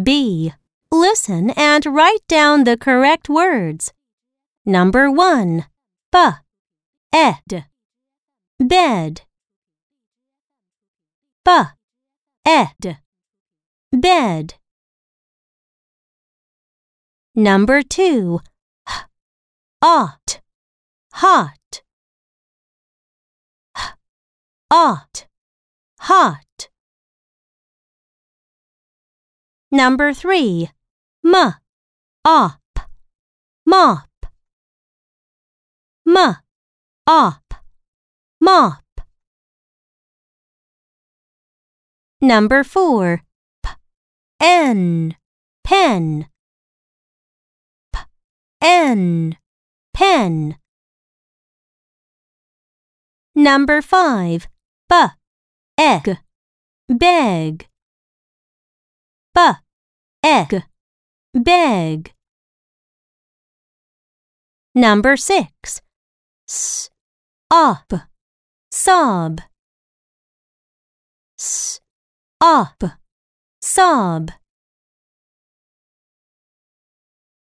B. Listen and write down the correct words. Number 1. B. Ed. Bed. B. Ed. Bed. Number 2. H. Ought. Hot. H. Ought. Hot. Number 3. M. Op. Mop. M. Op. Mop. Number 4. P. N. Pen. P. N. Pen. Number 5. B. Egg. Beg. B. Egg. Beg. Number 6. S. Op. Sob. S. Op. Sob.